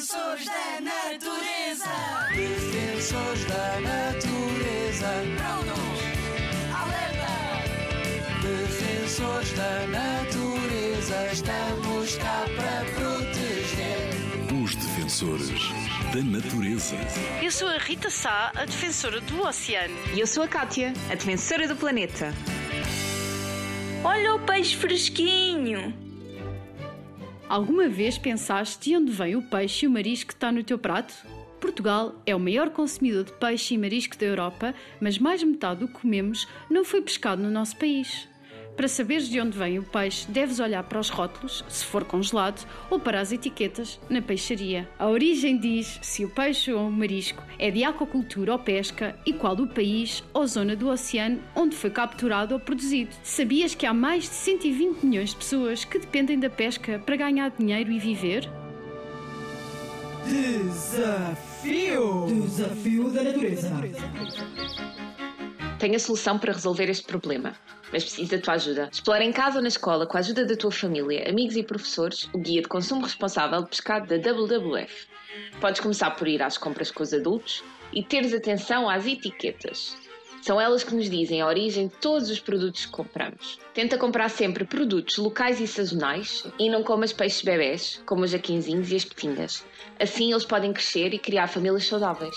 Defensores da natureza. Defensores da natureza. Prontos. Alerta. Defensores da natureza. Estamos cá para proteger. Os defensores da natureza. Eu sou a Rita Sá, a defensora do oceano. E eu sou a Kátia, a defensora do planeta. Olha o peixe fresquinho! Alguma vez pensaste de onde vem o peixe e o marisco que está no teu prato? Portugal é o maior consumidor de peixe e marisco da Europa, mas mais de metade do que comemos não foi pescado no nosso país. Para saberes de onde vem o peixe, deves olhar para os rótulos, se for congelado, ou para as etiquetas na peixaria. A origem diz se o peixe ou o marisco é de aquacultura ou pesca e qual o país ou zona do oceano onde foi capturado ou produzido. Sabias que há mais de 120 milhões de pessoas que dependem da pesca para ganhar dinheiro e viver? Desafio! Desafio da natureza. Tenho a solução para resolver este problema, mas preciso da tua ajuda. Explora em casa ou na escola, com a ajuda da tua família, amigos e professores, o Guia de Consumo Responsável de Pescado da WWF. Podes começar por ir às compras com os adultos e teres atenção às etiquetas. São elas que nos dizem a origem de todos os produtos que compramos. Tenta comprar sempre produtos locais e sazonais e não comas peixes bebés, como os jaquinzinhos e as petingas. Assim eles podem crescer e criar famílias saudáveis.